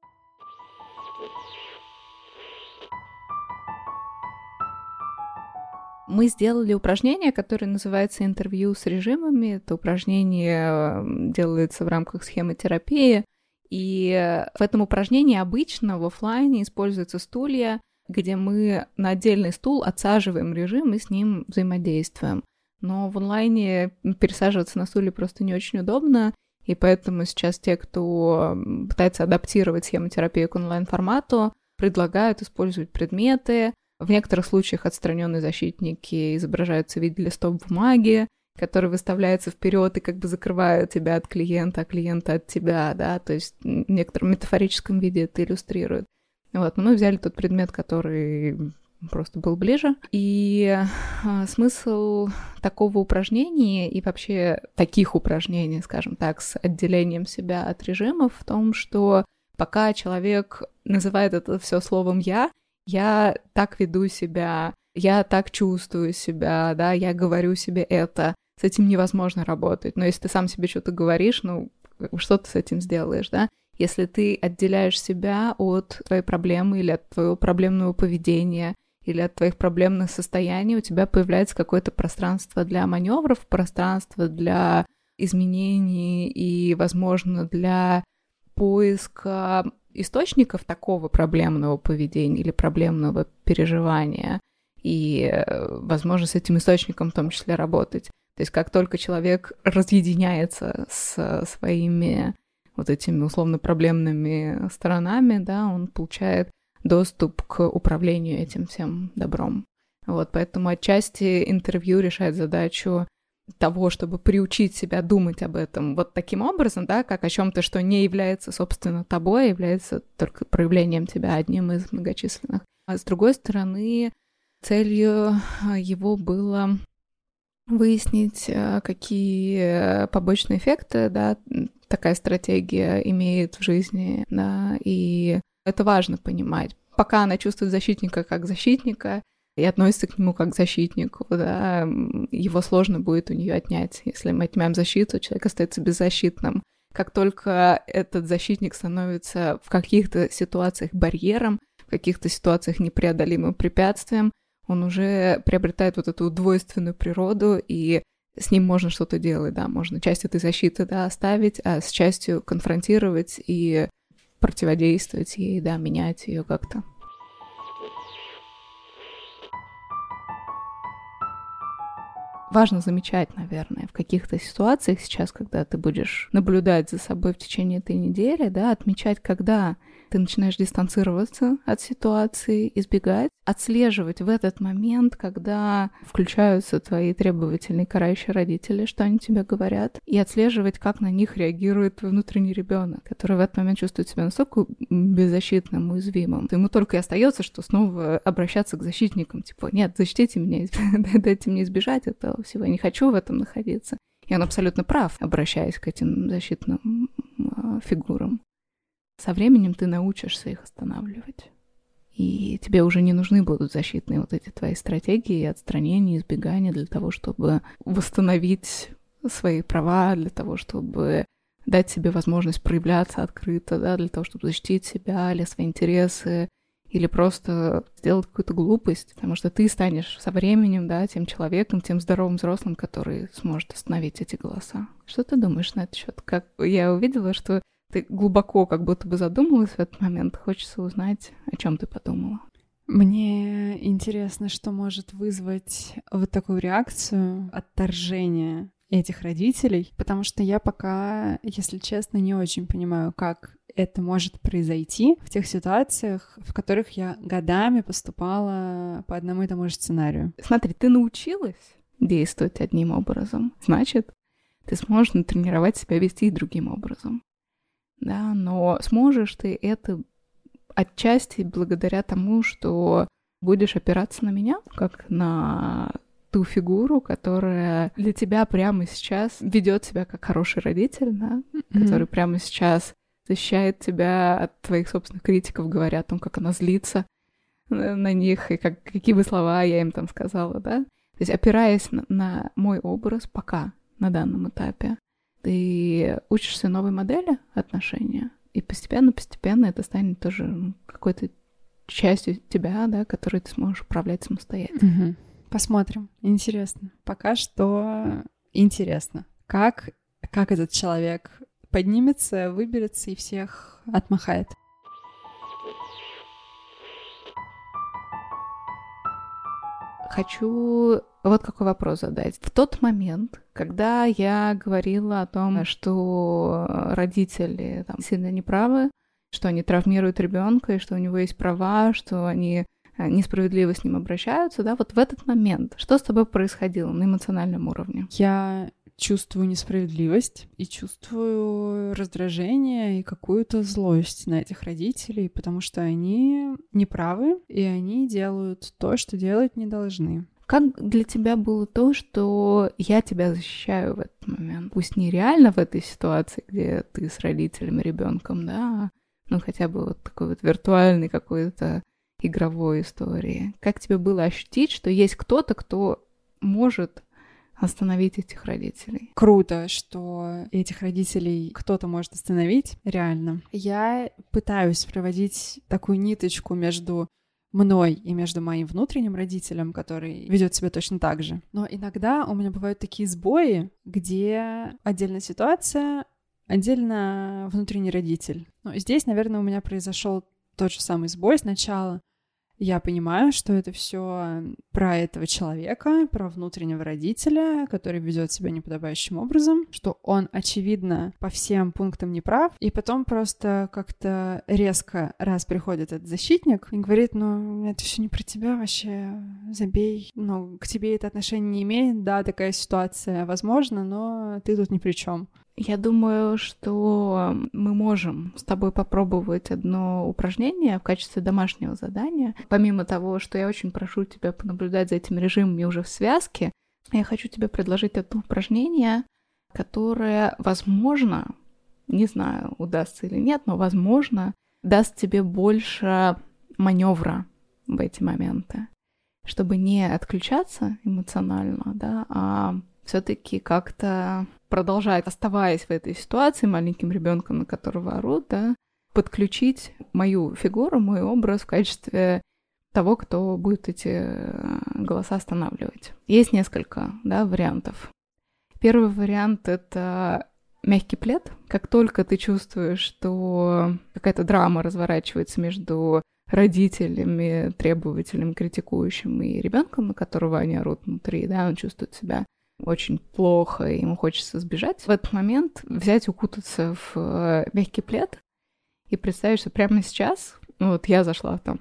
Мы сделали упражнение, которое называется интервью с режимами. Это упражнение делается в рамках схемы терапии. И в этом упражнении обычно в офлайне используются стулья, где мы на отдельный стул отсаживаем режим и с ним взаимодействуем. Но в онлайне пересаживаться на стуле просто не очень удобно, и поэтому сейчас те, кто пытается адаптировать схему терапии к онлайн-формату, предлагают использовать предметы. В некоторых случаях отстраненные защитники изображаются в виде листов бумаги, который выставляется вперед и как бы закрывает тебя от клиента, а клиента от тебя, да, то есть в некотором метафорическом виде это иллюстрирует. Вот, но мы взяли тот предмет, который просто был ближе. И а, смысл такого упражнения и вообще таких упражнений, скажем так, с отделением себя от режимов в том, что пока человек называет это все словом «я», я так веду себя, я так чувствую себя, да, я говорю себе это, с этим невозможно работать. Но если ты сам себе что-то говоришь, ну, что ты с этим сделаешь, да? Если ты отделяешь себя от твоей проблемы или от твоего проблемного поведения, или от твоих проблемных состояний, у тебя появляется какое-то пространство для маневров, пространство для изменений и, возможно, для поиска источников такого проблемного поведения или проблемного переживания и, возможно, с этим источником в том числе работать. То есть как только человек разъединяется с своими вот этими условно проблемными сторонами, да, он получает доступ к управлению этим всем добром. Вот, поэтому отчасти интервью решает задачу того, чтобы приучить себя думать об этом вот таким образом, да, как о чем-то, что не является, собственно, тобой, а является только проявлением тебя одним из многочисленных. А с другой стороны, целью его было выяснить, э, какие побочные эффекты да, такая стратегия имеет в жизни, да, и это важно понимать. Пока она чувствует защитника как защитника и относится к нему как к защитнику, да, его сложно будет у нее отнять. Если мы отнимаем защиту, человек остается беззащитным. Как только этот защитник становится в каких-то ситуациях барьером, в каких-то ситуациях непреодолимым препятствием, он уже приобретает вот эту двойственную природу, и с ним можно что-то делать, да, можно часть этой защиты, да, оставить, а с частью конфронтировать и противодействовать ей, да, менять ее как-то. Важно замечать, наверное, в каких-то ситуациях сейчас, когда ты будешь наблюдать за собой в течение этой недели, да, отмечать, когда ты начинаешь дистанцироваться от ситуации, избегать, отслеживать в этот момент, когда включаются твои требовательные карающие родители, что они тебе говорят, и отслеживать, как на них реагирует твой внутренний ребенок, который в этот момент чувствует себя настолько беззащитным, уязвимым. Ему только и остается, что снова обращаться к защитникам, типа, нет, защитите меня, дайте мне избежать этого всего, я не хочу в этом находиться. И он абсолютно прав, обращаясь к этим защитным а, фигурам. Со временем ты научишься их останавливать. И тебе уже не нужны будут защитные вот эти твои стратегии отстранения, избегания для того, чтобы восстановить свои права, для того, чтобы дать себе возможность проявляться открыто, да, для того, чтобы защитить себя или свои интересы, или просто сделать какую-то глупость, потому что ты станешь со временем, да, тем человеком, тем здоровым взрослым, который сможет остановить эти голоса. Что ты думаешь на этот счет? Как я увидела, что ты глубоко как будто бы задумалась в этот момент. Хочется узнать, о чем ты подумала. Мне интересно, что может вызвать вот такую реакцию отторжения этих родителей, потому что я пока, если честно, не очень понимаю, как это может произойти в тех ситуациях, в которых я годами поступала по одному и тому же сценарию. Смотри, ты научилась действовать одним образом, значит, ты сможешь натренировать себя вести и другим образом. Да, но сможешь ты это отчасти благодаря тому, что будешь опираться на меня, как на ту фигуру, которая для тебя прямо сейчас ведет себя как хороший родитель, да, mm-hmm. который прямо сейчас защищает тебя от твоих собственных критиков, говоря о том, как она злится на них и как, какие бы слова я им там сказала, да. То есть опираясь на, на мой образ пока, на данном этапе, ты учишься новой модели отношения, и постепенно-постепенно это станет тоже какой-то частью тебя, да, которую ты сможешь управлять самостоятельно. Угу. Посмотрим. Интересно. Пока что интересно. Как, как этот человек поднимется, выберется и всех отмахает. Хочу вот какой вопрос задать. В тот момент, когда я говорила о том, что родители там, сильно неправы, что они травмируют ребенка, и что у него есть права, что они э, несправедливо с ним обращаются, да, вот в этот момент, что с тобой происходило на эмоциональном уровне? Я чувствую несправедливость и чувствую раздражение и какую-то злость на этих родителей, потому что они неправы, и они делают то, что делать не должны. Как для тебя было то, что я тебя защищаю в этот момент? Пусть не реально в этой ситуации, где ты с родителями, ребенком, да, ну хотя бы вот такой вот виртуальной какой-то игровой истории. Как тебе было ощутить, что есть кто-то, кто может остановить этих родителей. Круто, что этих родителей кто-то может остановить, реально. Я пытаюсь проводить такую ниточку между мной и между моим внутренним родителем, который ведет себя точно так же. Но иногда у меня бывают такие сбои, где отдельная ситуация, отдельно внутренний родитель. Но здесь, наверное, у меня произошел тот же самый сбой сначала, я понимаю, что это все про этого человека, про внутреннего родителя, который ведет себя неподобающим образом, что он, очевидно, по всем пунктам не прав, и потом просто как-то резко раз приходит этот защитник и говорит, ну, это все не про тебя вообще, забей, ну, к тебе это отношение не имеет, да, такая ситуация возможна, но ты тут ни при чем. Я думаю, что мы можем с тобой попробовать одно упражнение в качестве домашнего задания. Помимо того, что я очень прошу тебя понаблюдать за этими режимами уже в связке, я хочу тебе предложить это упражнение, которое, возможно, не знаю, удастся или нет, но, возможно, даст тебе больше маневра в эти моменты, чтобы не отключаться эмоционально, да, а все-таки как-то продолжать, оставаясь в этой ситуации маленьким ребенком, на которого орут, да, подключить мою фигуру, мой образ в качестве того, кто будет эти э, голоса останавливать. Есть несколько да, вариантов. Первый вариант — это мягкий плед. Как только ты чувствуешь, что какая-то драма разворачивается между родителями, требователем, критикующим и ребенком, на которого они орут внутри, да, он чувствует себя очень плохо, и ему хочется сбежать, в этот момент взять, укутаться в э, мягкий плед и представить, что прямо сейчас, ну вот я зашла там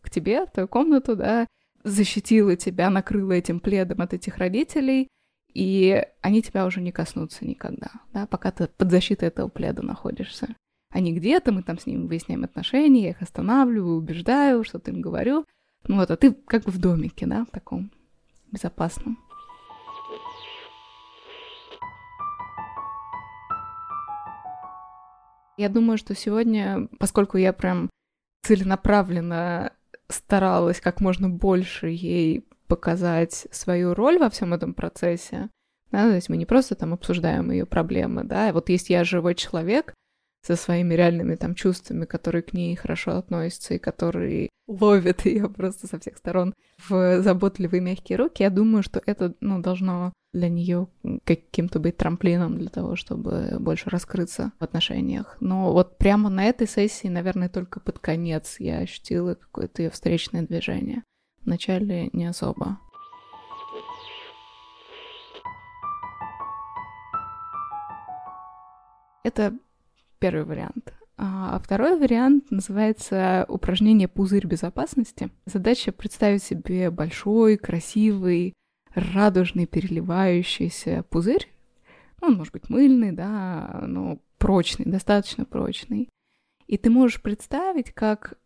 к тебе, в твою комнату, да, защитила тебя, накрыла этим пледом от этих родителей, и они тебя уже не коснутся никогда, да, пока ты под защитой этого пледа находишься. Они где-то, мы там с ними выясняем отношения, я их останавливаю, убеждаю, что-то им говорю. Ну вот, а ты как бы в домике, да, в таком безопасном. Я думаю, что сегодня, поскольку я прям целенаправленно старалась как можно больше ей показать свою роль во всем этом процессе, да, то есть мы не просто там обсуждаем ее проблемы, да, вот есть я живой человек, со своими реальными там чувствами, которые к ней хорошо относятся и которые ловят ее просто со всех сторон в заботливые мягкие руки, я думаю, что это ну, должно для нее каким-то быть трамплином для того, чтобы больше раскрыться в отношениях. Но вот прямо на этой сессии, наверное, только под конец я ощутила какое-то ее встречное движение. Вначале не особо. Это первый вариант. А второй вариант называется упражнение «Пузырь безопасности». Задача представить себе большой, красивый, радужный, переливающийся пузырь. Ну, он может быть мыльный, да, но прочный, достаточно прочный. И ты можешь представить, как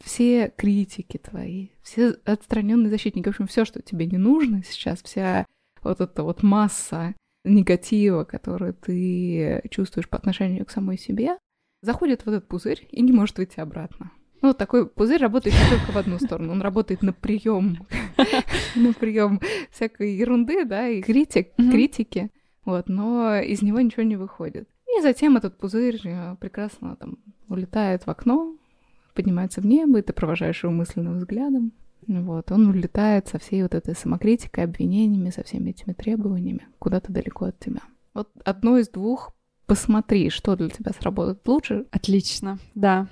все критики твои, все отстраненные защитники, в общем, все, что тебе не нужно сейчас, вся вот эта вот масса негатива, который ты чувствуешь по отношению к самой себе, заходит в этот пузырь и не может выйти обратно. Ну, такой пузырь работает не только в одну сторону, он работает на прием, на прием всякой ерунды, да, и критик, критики, вот, но из него ничего не выходит. И затем этот пузырь э, прекрасно там улетает в окно, поднимается в небо, и ты провожаешь его мысленным взглядом. Вот, он улетает со всей вот этой самокритикой, обвинениями, со всеми этими требованиями куда-то далеко от тебя. Вот одно из двух посмотри, что для тебя сработает лучше. Отлично, да.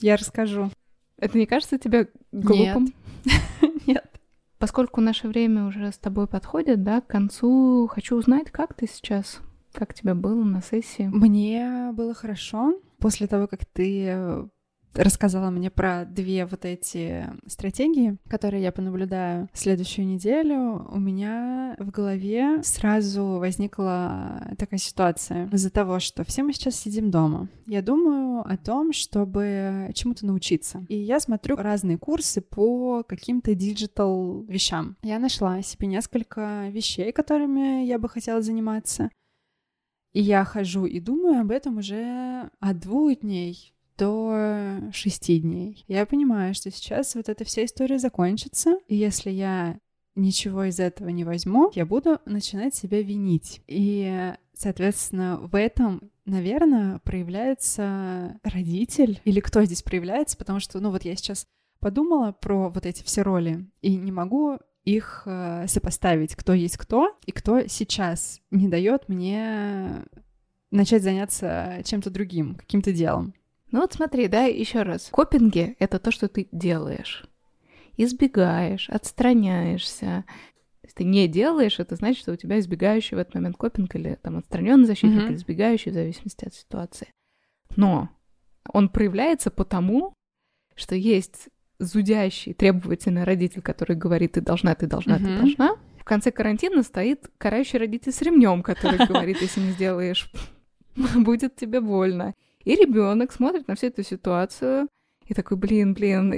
Я расскажу. Это не кажется тебе глупым? Нет. Нет. Поскольку наше время уже с тобой подходит, да, к концу хочу узнать, как ты сейчас, как тебе было на сессии? Мне было хорошо. После того, как ты рассказала мне про две вот эти стратегии, которые я понаблюдаю следующую неделю, у меня в голове сразу возникла такая ситуация из-за того, что все мы сейчас сидим дома. Я думаю о том, чтобы чему-то научиться. И я смотрю разные курсы по каким-то диджитал вещам. Я нашла себе несколько вещей, которыми я бы хотела заниматься. И я хожу и думаю об этом уже от двух дней до шести дней. Я понимаю, что сейчас вот эта вся история закончится, и если я ничего из этого не возьму, я буду начинать себя винить. И, соответственно, в этом, наверное, проявляется родитель или кто здесь проявляется, потому что, ну вот я сейчас подумала про вот эти все роли и не могу их э, сопоставить, кто есть кто и кто сейчас не дает мне начать заняться чем-то другим, каким-то делом. Ну вот смотри, да, еще раз. Копинги — это то, что ты делаешь. Избегаешь, отстраняешься. Если ты не делаешь, это значит, что у тебя избегающий в этот момент копинг или там отстраненный защитник, mm-hmm. или избегающий в зависимости от ситуации. Но он проявляется потому, что есть зудящий, требовательный родитель, который говорит, ты должна, ты должна, mm-hmm. ты должна. В конце карантина стоит карающий родитель с ремнем, который говорит, если не сделаешь, будет тебе больно. И ребенок смотрит на всю эту ситуацию и такой, блин, блин,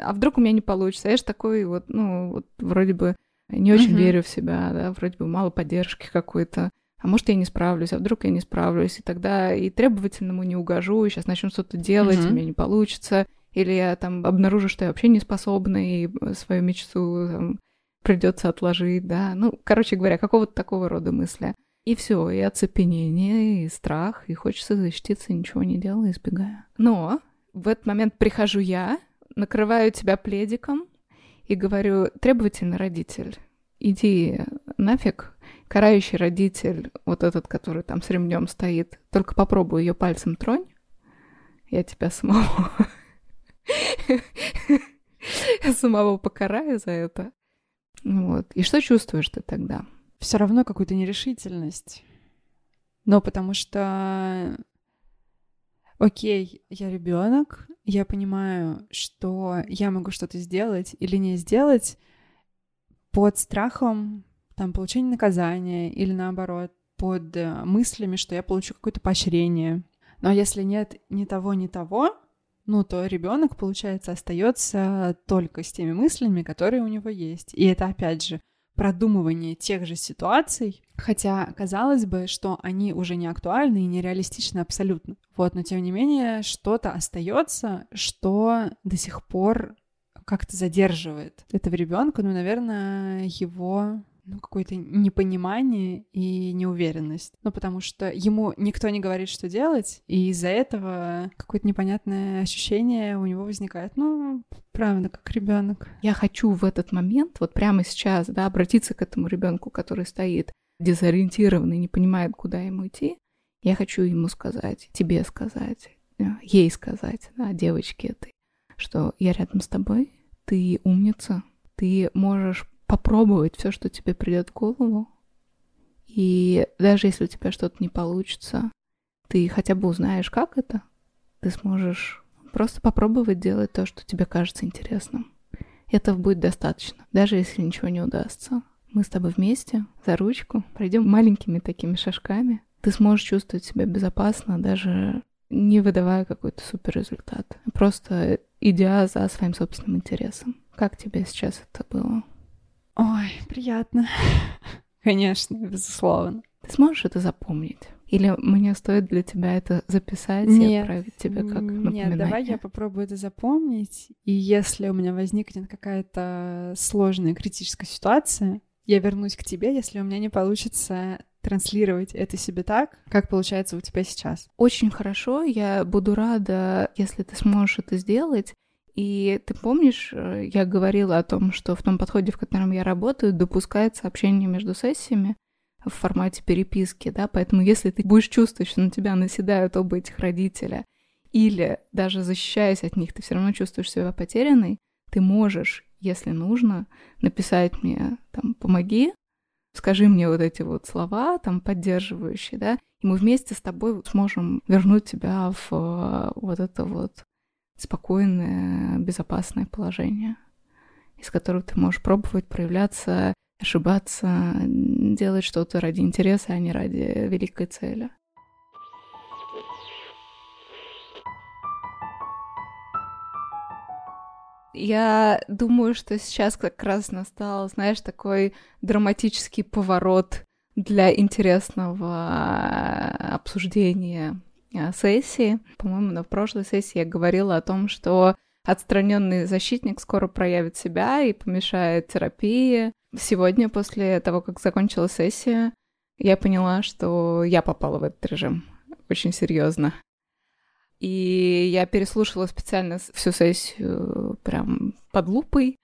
а вдруг у меня не получится? Я же такой вот, ну, вот вроде бы не очень uh-huh. верю в себя, да, вроде бы мало поддержки какой-то. А может, я не справлюсь, а вдруг я не справлюсь, и тогда и требовательному не угожу, и сейчас начну что-то делать, uh-huh. у меня не получится, или я там обнаружу, что я вообще не способна, и свою мечту там, придется отложить, да. Ну, короче говоря, какого-то такого рода мысли. И все, и оцепенение, и страх, и хочется защититься, ничего не делая, избегая. Но в этот момент прихожу я, накрываю тебя пледиком и говорю, требовательный родитель, иди нафиг, карающий родитель, вот этот, который там с ремнем стоит, только попробуй ее пальцем тронь, я тебя самого самого покараю за это. Вот. И что чувствуешь ты тогда? Все равно какую-то нерешительность. Но потому что, окей, я ребенок, я понимаю, что я могу что-то сделать или не сделать под страхом там получения наказания или наоборот под э, мыслями, что я получу какое-то поощрение. Но если нет ни того, ни того, ну, то ребенок, получается, остается только с теми мыслями, которые у него есть. И это, опять же, продумывание тех же ситуаций, хотя казалось бы, что они уже не актуальны и нереалистичны абсолютно. Вот, но тем не менее что-то остается, что до сих пор как-то задерживает этого ребенка, ну, наверное, его ну, какое-то непонимание и неуверенность. Ну, потому что ему никто не говорит, что делать, и из-за этого какое-то непонятное ощущение у него возникает. Ну, правда, как ребенок. Я хочу в этот момент, вот прямо сейчас, да, обратиться к этому ребенку, который стоит дезориентированный, не понимает, куда ему идти. Я хочу ему сказать, тебе сказать, э, ей сказать, да, девочке этой, что я рядом с тобой, ты умница, ты можешь попробовать все, что тебе придет в голову. И даже если у тебя что-то не получится, ты хотя бы узнаешь, как это, ты сможешь просто попробовать делать то, что тебе кажется интересным. Этого будет достаточно, даже если ничего не удастся. Мы с тобой вместе, за ручку, пройдем маленькими такими шажками. Ты сможешь чувствовать себя безопасно, даже не выдавая какой-то супер результат. Просто идя за своим собственным интересом. Как тебе сейчас это было? Ой, приятно. Конечно, безусловно. Ты сможешь это запомнить? Или мне стоит для тебя это записать нет, и отправить тебе как напоминание? Нет, давай я попробую это запомнить. И если у меня возникнет какая-то сложная критическая ситуация, я вернусь к тебе, если у меня не получится транслировать это себе так, как получается у тебя сейчас. Очень хорошо, я буду рада, если ты сможешь это сделать. И ты помнишь, э, я говорила о том, что в том подходе, в котором я работаю, допускается общение между сессиями в формате переписки, да, поэтому если ты будешь чувствовать, что на тебя наседают оба этих родителя, или даже защищаясь от них, ты все равно чувствуешь себя потерянной, ты можешь, если нужно, написать мне там «помоги», скажи мне вот эти вот слова, там, поддерживающие, да, и мы вместе с тобой сможем вернуть тебя в э, вот это вот спокойное, безопасное положение, из которого ты можешь пробовать проявляться, ошибаться, делать что-то ради интереса, а не ради великой цели. Я думаю, что сейчас как раз настал, знаешь, такой драматический поворот для интересного обсуждения а, сессии. По-моему, на прошлой сессии я говорила о том, что отстраненный защитник скоро проявит себя и помешает терапии. Сегодня, после того, как закончилась сессия, я поняла, что я попала в этот режим очень серьезно. И я переслушала специально всю сессию прям под лупой,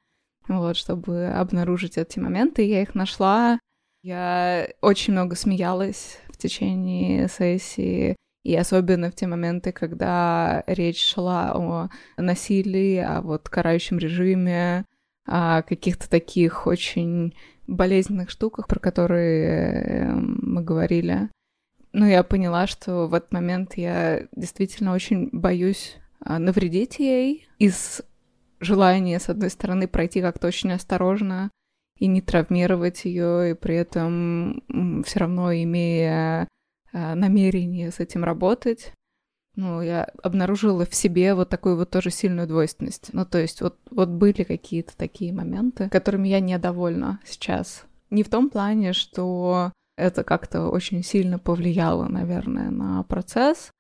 вот, чтобы обнаружить эти моменты. Я их нашла. Я очень много смеялась в течение сессии. И особенно в те моменты, когда речь шла о насилии, о вот карающем режиме, о каких-то таких очень болезненных штуках, про которые эм, мы говорили. Ну, я поняла, что в этот момент я действительно очень боюсь а, навредить ей из желания, с одной стороны, пройти как-то очень осторожно и не травмировать ее, и при этом все равно имея Э, намерение с этим работать. Ну, я обнаружила в себе вот такую вот тоже сильную двойственность. Ну, то есть вот, вот были какие-то такие моменты, которыми я недовольна сейчас. Не в том плане, что это как-то очень сильно повлияло, наверное, на процесс,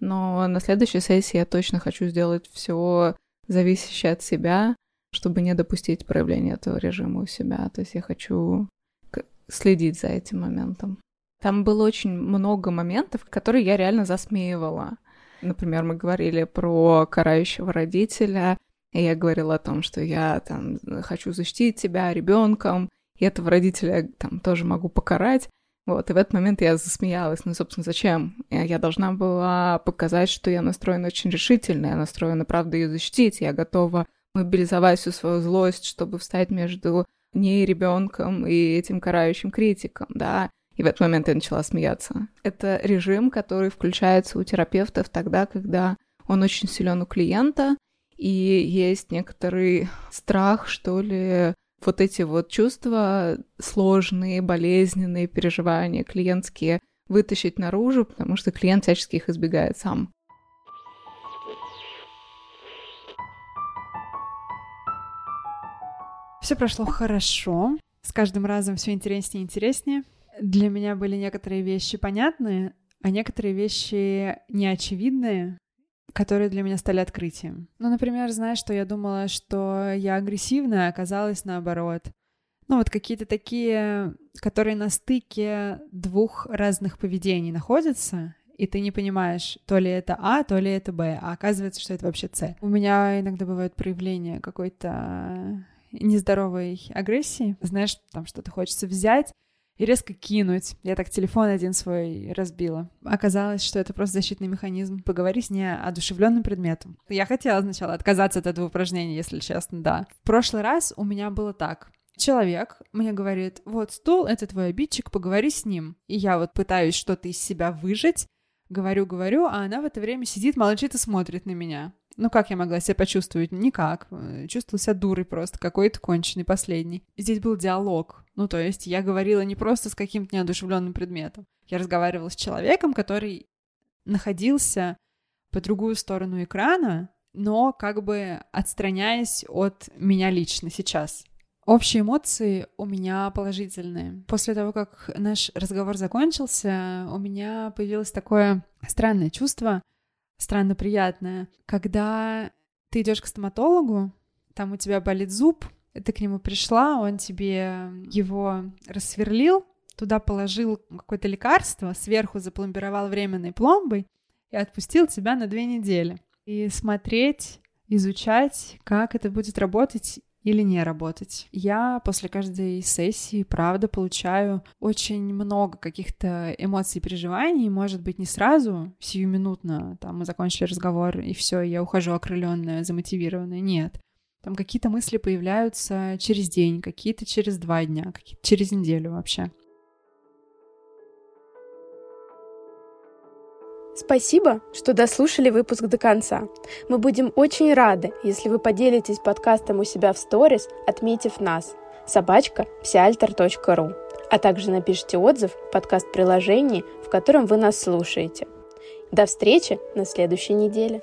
но на следующей сессии я точно хочу сделать все зависящее от себя, чтобы не допустить проявления этого режима у себя. То есть я хочу следить за этим моментом. Там было очень много моментов, которые я реально засмеивала. Например, мы говорили про карающего родителя, и я говорила о том, что я там хочу защитить тебя ребенком, и этого родителя там тоже могу покарать. Вот, и в этот момент я засмеялась. Ну, собственно, зачем? Я должна была показать, что я настроена очень решительно, я настроена, правда, ее защитить, я готова мобилизовать всю свою злость, чтобы встать между ней, ребенком и этим карающим критиком, да. И в этот момент я начала смеяться. Это режим, который включается у терапевтов тогда, когда он очень силен у клиента, и есть некоторый страх, что ли, вот эти вот чувства сложные, болезненные переживания клиентские вытащить наружу, потому что клиент всячески их избегает сам. Все прошло хорошо. С каждым разом все интереснее и интереснее для меня были некоторые вещи понятные, а некоторые вещи неочевидные, которые для меня стали открытием. Ну, например, знаешь, что я думала, что я агрессивная, а оказалось наоборот. Ну, вот какие-то такие, которые на стыке двух разных поведений находятся, и ты не понимаешь, то ли это А, то ли это Б, а оказывается, что это вообще С. У меня иногда бывают проявления какой-то нездоровой агрессии. Знаешь, там что-то хочется взять, и резко кинуть. Я так телефон один свой разбила. Оказалось, что это просто защитный механизм. Поговори с неодушевленным предметом. Я хотела сначала отказаться от этого упражнения, если честно, да. В прошлый раз у меня было так. Человек мне говорит, вот стул — это твой обидчик, поговори с ним. И я вот пытаюсь что-то из себя выжить, говорю, говорю, а она в это время сидит, молчит и смотрит на меня. Ну, как я могла себя почувствовать? Никак. Чувствовала себя дурой просто, какой-то конченый последний. Здесь был диалог. Ну, то есть я говорила не просто с каким-то неодушевленным предметом. Я разговаривала с человеком, который находился по другую сторону экрана, но как бы отстраняясь от меня лично сейчас. Общие эмоции у меня положительные. После того, как наш разговор закончился, у меня появилось такое странное чувство, странно приятное, когда ты идешь к стоматологу, там у тебя болит зуб, ты к нему пришла, он тебе его рассверлил, туда положил какое-то лекарство, сверху запломбировал временной пломбой и отпустил тебя на две недели. И смотреть, изучать, как это будет работать или не работать. Я после каждой сессии, правда, получаю очень много каких-то эмоций и переживаний, может быть, не сразу, сиюминутно, там, мы закончили разговор, и все, я ухожу окрыленная, замотивированная, нет. Там какие-то мысли появляются через день, какие-то через два дня, какие-то через неделю вообще. Спасибо, что дослушали выпуск до конца. Мы будем очень рады, если вы поделитесь подкастом у себя в сторис, отметив нас собачка псиальтер.ру, а также напишите отзыв в подкаст-приложении, в котором вы нас слушаете. До встречи на следующей неделе.